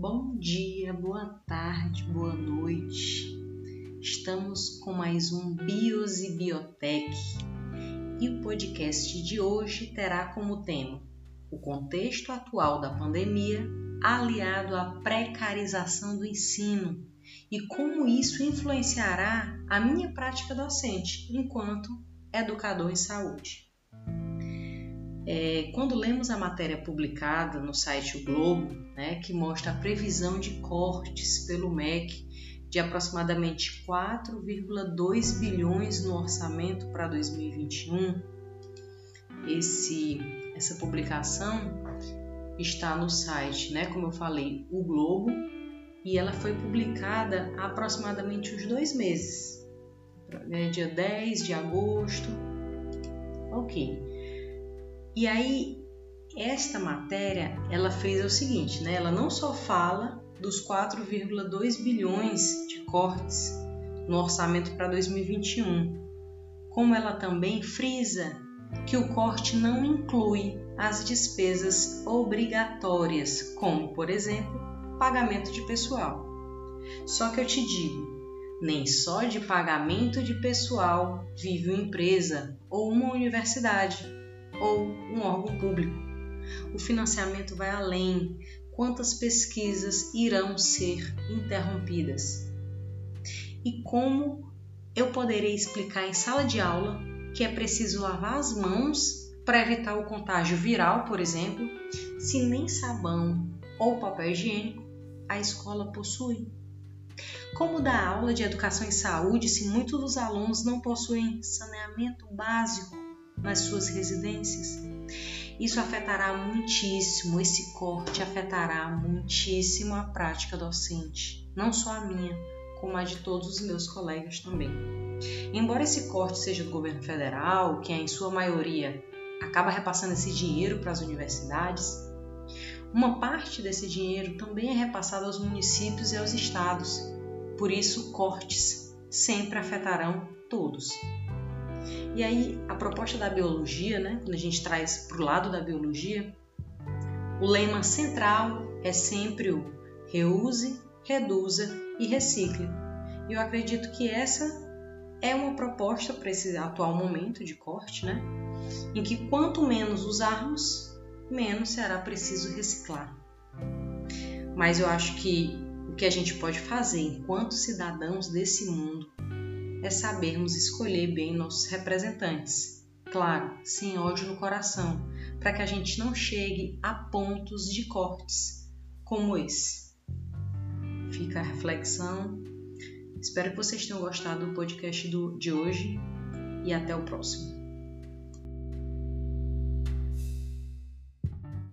Bom dia, boa tarde, boa noite. Estamos com mais um Bios e Biotech e o podcast de hoje terá como tema o contexto atual da pandemia aliado à precarização do ensino e como isso influenciará a minha prática docente enquanto educador em saúde. É, quando lemos a matéria publicada no site O Globo, né, que mostra a previsão de cortes pelo MEC de aproximadamente 4,2 bilhões no orçamento para 2021, esse, essa publicação está no site, né, como eu falei, O Globo, e ela foi publicada há aproximadamente uns dois meses, né, dia 10 de agosto. Ok. E aí, esta matéria, ela fez o seguinte, né? Ela não só fala dos 4,2 bilhões de cortes no orçamento para 2021, como ela também frisa que o corte não inclui as despesas obrigatórias, como, por exemplo, pagamento de pessoal. Só que eu te digo, nem só de pagamento de pessoal vive uma empresa ou uma universidade ou um órgão público. O financiamento vai além. Quantas pesquisas irão ser interrompidas? E como eu poderei explicar em sala de aula que é preciso lavar as mãos para evitar o contágio viral, por exemplo, se nem sabão ou papel higiênico a escola possui? Como dar aula de educação em saúde se muitos dos alunos não possuem saneamento básico nas suas residências. Isso afetará muitíssimo, esse corte afetará muitíssimo a prática docente, não só a minha, como a de todos os meus colegas também. Embora esse corte seja do governo federal, que em sua maioria acaba repassando esse dinheiro para as universidades, uma parte desse dinheiro também é repassado aos municípios e aos estados. Por isso, cortes sempre afetarão todos. E aí, a proposta da biologia, né, quando a gente traz para o lado da biologia, o lema central é sempre o reuse, reduza e recicle. E eu acredito que essa é uma proposta para esse atual momento de corte, né? Em que quanto menos usarmos, menos será preciso reciclar. Mas eu acho que o que a gente pode fazer enquanto cidadãos desse mundo é sabermos escolher bem nossos representantes. Claro, sem ódio no coração, para que a gente não chegue a pontos de cortes como esse. Fica a reflexão. Espero que vocês tenham gostado do podcast do, de hoje e até o próximo.